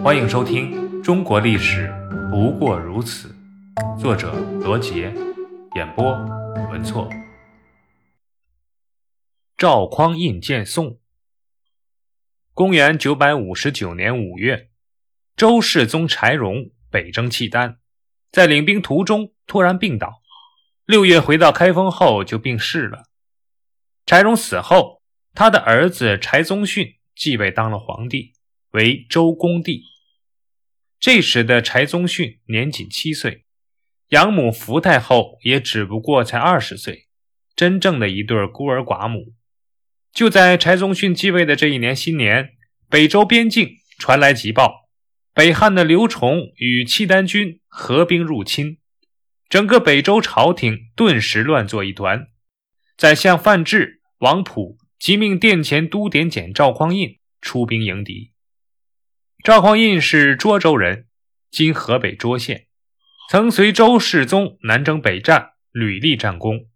欢迎收听《中国历史不过如此》，作者罗杰，演播文措。赵匡胤见宋。公元九百五十九年五月，周世宗柴荣北征契丹，在领兵途中突然病倒。六月回到开封后就病逝了。柴荣死后，他的儿子柴宗训继位当了皇帝。为周公帝。这时的柴宗训年仅七岁，养母福太后也只不过才二十岁，真正的一对孤儿寡母。就在柴宗训继位的这一年新年，北周边境传来急报：北汉的刘崇与契丹军合兵入侵，整个北周朝廷顿时乱作一团。宰相范质、王普即命殿前都点检赵匡胤出兵迎敌。赵匡胤是涿州人，今河北涿县，曾随周世宗南征北战，屡立战功。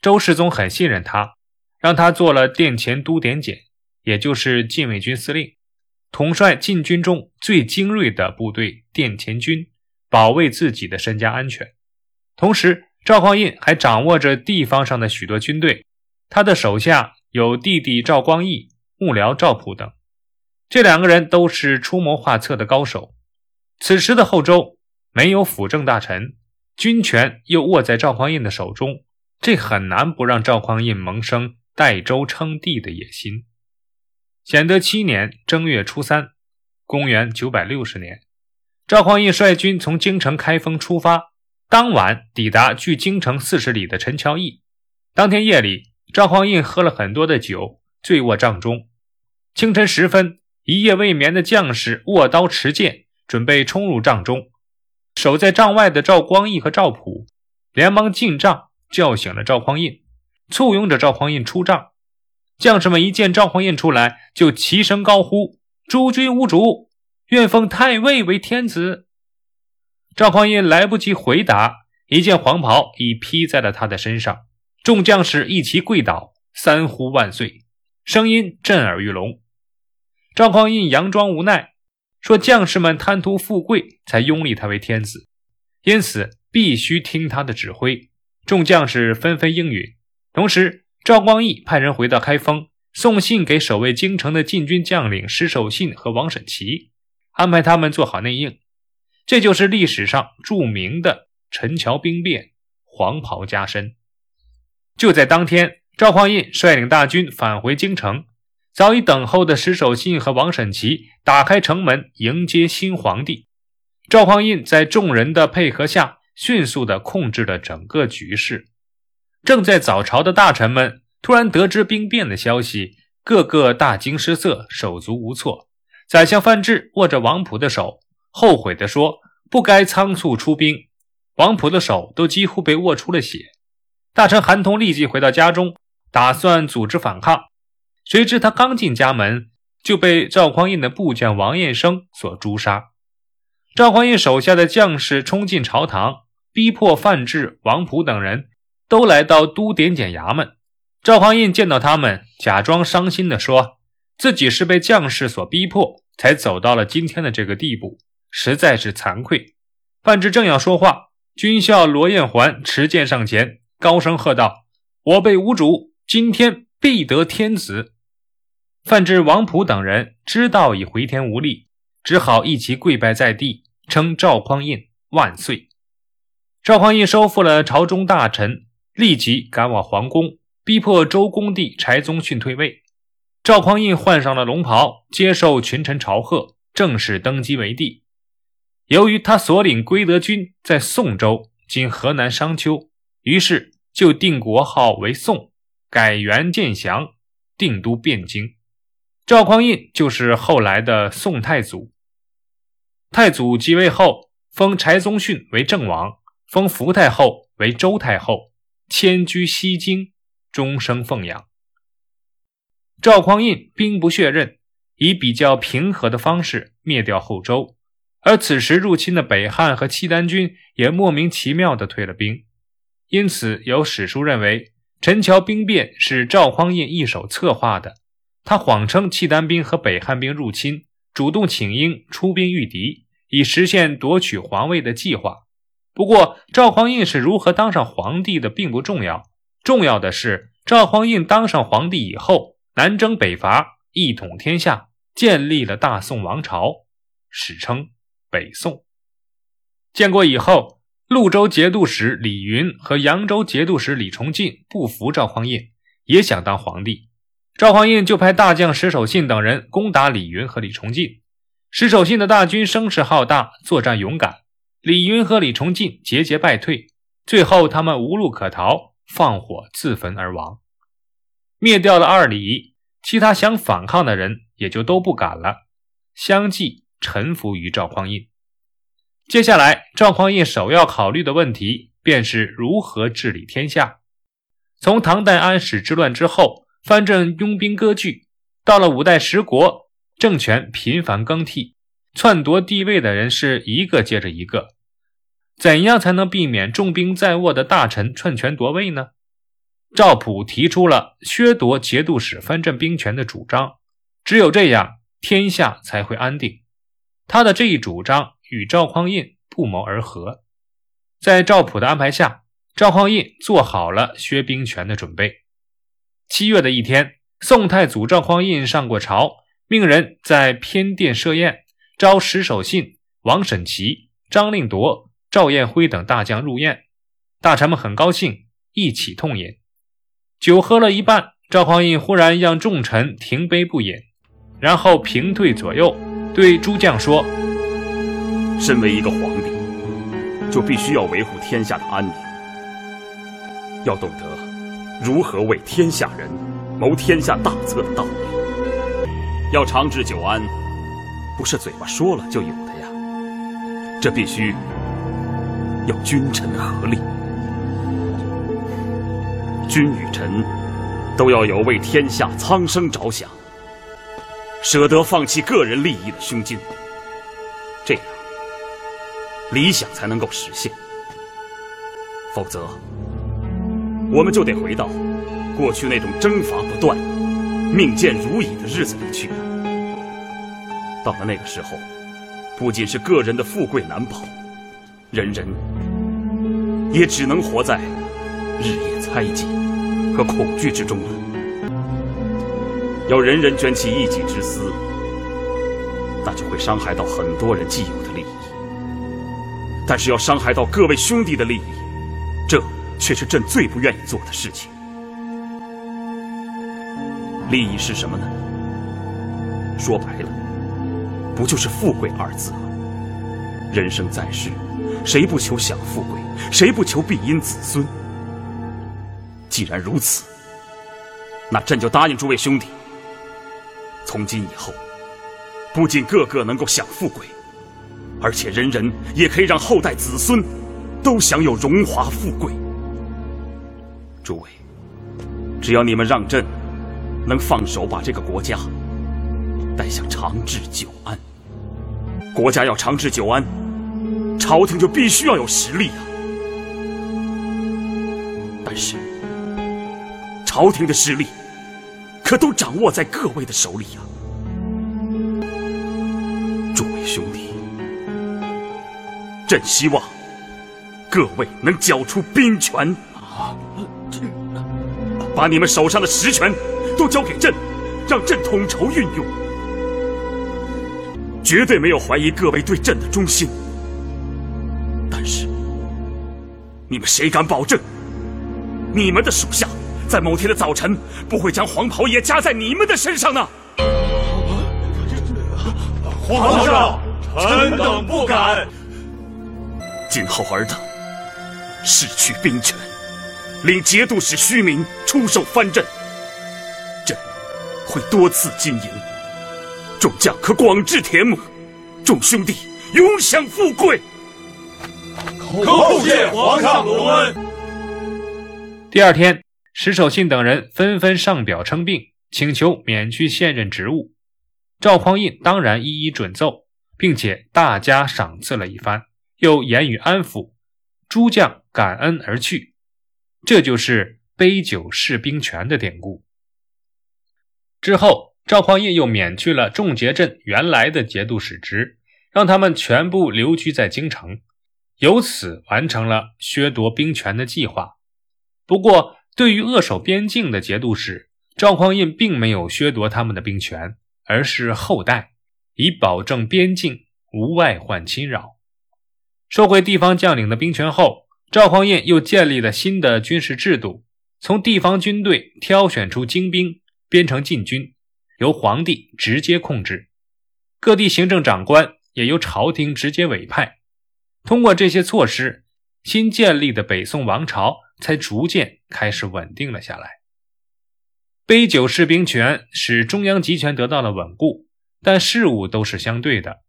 周世宗很信任他，让他做了殿前都点检，也就是禁卫军司令，统帅禁军中最精锐的部队殿前军，保卫自己的身家安全。同时，赵匡胤还掌握着地方上的许多军队，他的手下有弟弟赵光义、幕僚赵普等。这两个人都是出谋划策的高手。此时的后周没有辅政大臣，军权又握在赵匡胤的手中，这很难不让赵匡胤萌生代周称帝的野心。显德七年正月初三，公元九百六十年，赵匡胤率军从京城开封出发，当晚抵达距京城四十里的陈桥驿。当天夜里，赵匡胤喝了很多的酒，醉卧帐中。清晨时分。一夜未眠的将士握刀持剑，准备冲入帐中。守在帐外的赵光义和赵普连忙进帐，叫醒了赵匡胤，簇拥着赵匡胤出帐。将士们一见赵匡胤出来，就齐声高呼：“诸君无主，愿封太尉为天子。”赵匡胤来不及回答，一件黄袍已披在了他的身上。众将士一齐跪倒，三呼万岁，声音震耳欲聋。赵匡胤佯装无奈，说：“将士们贪图富贵，才拥立他为天子，因此必须听他的指挥。”众将士纷纷应允。同时，赵光义派人回到开封，送信给守卫京城的禁军将领石守信和王审琦，安排他们做好内应。这就是历史上著名的陈桥兵变，黄袍加身。就在当天，赵匡胤率领大军返回京城。早已等候的石守信和王审琦打开城门迎接新皇帝。赵匡胤在众人的配合下，迅速地控制了整个局势。正在早朝的大臣们突然得知兵变的消息，个个大惊失色，手足无措。宰相范质握着王普的手，后悔地说：“不该仓促出兵。”王普的手都几乎被握出了血。大臣韩通立即回到家中，打算组织反抗。谁知他刚进家门，就被赵匡胤的部将王彦生所诛杀。赵匡胤手下的将士冲进朝堂，逼迫范质、王普等人都来到都点检衙门。赵匡胤见到他们，假装伤心地说：“自己是被将士所逼迫，才走到了今天的这个地步，实在是惭愧。”范质正要说话，军校罗彦环持剑上前，高声喝道：“我辈无主，今天必得天子！”范质、王普等人知道已回天无力，只好一齐跪拜在地，称赵匡胤万岁。赵匡胤收复了朝中大臣，立即赶往皇宫，逼迫周公帝柴宗训退位。赵匡胤换上了龙袍，接受群臣朝贺，正式登基为帝。由于他所领归德军在宋州（今河南商丘），于是就定国号为宋，改元建祥，定都汴京。赵匡胤就是后来的宋太祖。太祖即位后，封柴宗训为郑王，封福太后为周太后，迁居西京，终生奉养。赵匡胤兵不血刃，以比较平和的方式灭掉后周，而此时入侵的北汉和契丹军也莫名其妙地退了兵。因此，有史书认为陈桥兵变是赵匡胤一手策划的。他谎称契丹兵和北汉兵入侵，主动请缨出兵御敌，以实现夺取皇位的计划。不过，赵匡胤是如何当上皇帝的并不重要，重要的是赵匡胤当上皇帝以后，南征北伐，一统天下，建立了大宋王朝，史称北宋。建国以后，潞州节度使李云和扬州节度使李崇进不服赵匡胤，也想当皇帝。赵匡胤就派大将石守信等人攻打李云和李崇进。石守信的大军声势浩大，作战勇敢。李云和李崇进节节败退，最后他们无路可逃，放火自焚而亡。灭掉了二李，其他想反抗的人也就都不敢了，相继臣服于赵匡胤。接下来，赵匡胤首要考虑的问题便是如何治理天下。从唐代安史之乱之后，藩镇拥兵割据，到了五代十国，政权频繁更替。篡夺帝位的人是一个接着一个，怎样才能避免重兵在握的大臣篡权夺位呢？赵普提出了削夺节度使藩镇兵权的主张，只有这样，天下才会安定。他的这一主张与赵匡胤不谋而合。在赵普的安排下，赵匡胤做好了削兵权的准备。七月的一天，宋太祖赵匡胤上过朝，命人在偏殿设宴。召石守信、王审琦、张令铎、赵彦辉等大将入宴，大臣们很高兴，一起痛饮。酒喝了一半，赵匡胤忽然让众臣停杯不饮，然后平退左右，对诸将说：“身为一个皇帝，就必须要维护天下的安宁，要懂得如何为天下人谋天下大策的道理，要长治久安。”不是嘴巴说了就有的呀，这必须要君臣合力，君与臣都要有为天下苍生着想、舍得放弃个人利益的胸襟，这样理想才能够实现。否则，我们就得回到过去那种征伐不断、命贱如蚁的日子里去了。到了那个时候，不仅是个人的富贵难保，人人也只能活在日夜猜忌和恐惧之中了。要人人卷起一己之私，那就会伤害到很多人既有的利益。但是要伤害到各位兄弟的利益，却是朕最不愿意做的事情。利益是什么呢？说白了。不就是富贵二字吗？人生在世，谁不求享富贵？谁不求庇荫子孙？既然如此，那朕就答应诸位兄弟，从今以后，不仅个个能够享富贵，而且人人也可以让后代子孙都享有荣华富贵。诸位，只要你们让朕能放手把这个国家。带向长治久安。国家要长治久安，朝廷就必须要有实力啊。但是，朝廷的实力可都掌握在各位的手里啊。诸位兄弟，朕希望各位能交出兵权啊，把你们手上的实权都交给朕，让朕统筹运用。绝对没有怀疑各位对朕的忠心，但是你们谁敢保证，你们的属下在某天的早晨不会将黄袍也加在你们的身上呢？皇上，臣等不敢。今后尔等失去兵权，领节度使虚名出手藩镇，朕会多次经营。众将可广置田亩，众兄弟永享富贵。叩谢皇上隆恩。第二天，石守信等人纷纷上表称病，请求免去现任职务。赵匡胤当然一一准奏，并且大加赏赐了一番，又言语安抚，诸将感恩而去。这就是杯酒释兵权的典故。之后。赵匡胤又免去了众节镇原来的节度使职，让他们全部留居在京城，由此完成了削夺兵权的计划。不过，对于扼守边境的节度使，赵匡胤并没有削夺他们的兵权，而是厚待，以保证边境无外患侵扰。收回地方将领的兵权后，赵匡胤又建立了新的军事制度，从地方军队挑选出精兵，编成禁军，由皇帝直接控制；各地行政长官也由朝廷直接委派。通过这些措施，新建立的北宋王朝才逐渐开始稳定了下来。杯酒释兵权使中央集权得到了稳固，但事物都是相对的。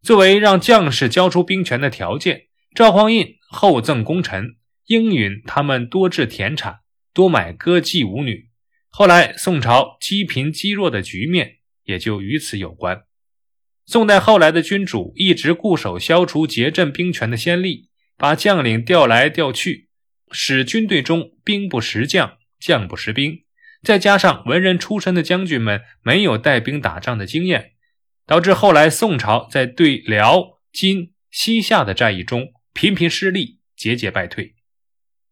作为让将士交出兵权的条件，赵匡胤厚赠功臣，应允他们多置田产，多买歌妓舞女。后来宋朝积贫积弱的局面也就与此有关。宋代后来的君主一直固守消除节镇兵权的先例，把将领调来调去，使军队中兵不识将，将不识兵。再加上文人出身的将军们没有带兵打仗的经验。导致后来宋朝在对辽、金、西夏的战役中频频失利，节节败退。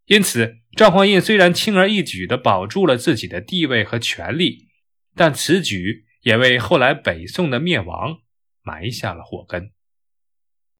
因此，赵匡胤虽然轻而易举的保住了自己的地位和权力，但此举也为后来北宋的灭亡埋下了祸根。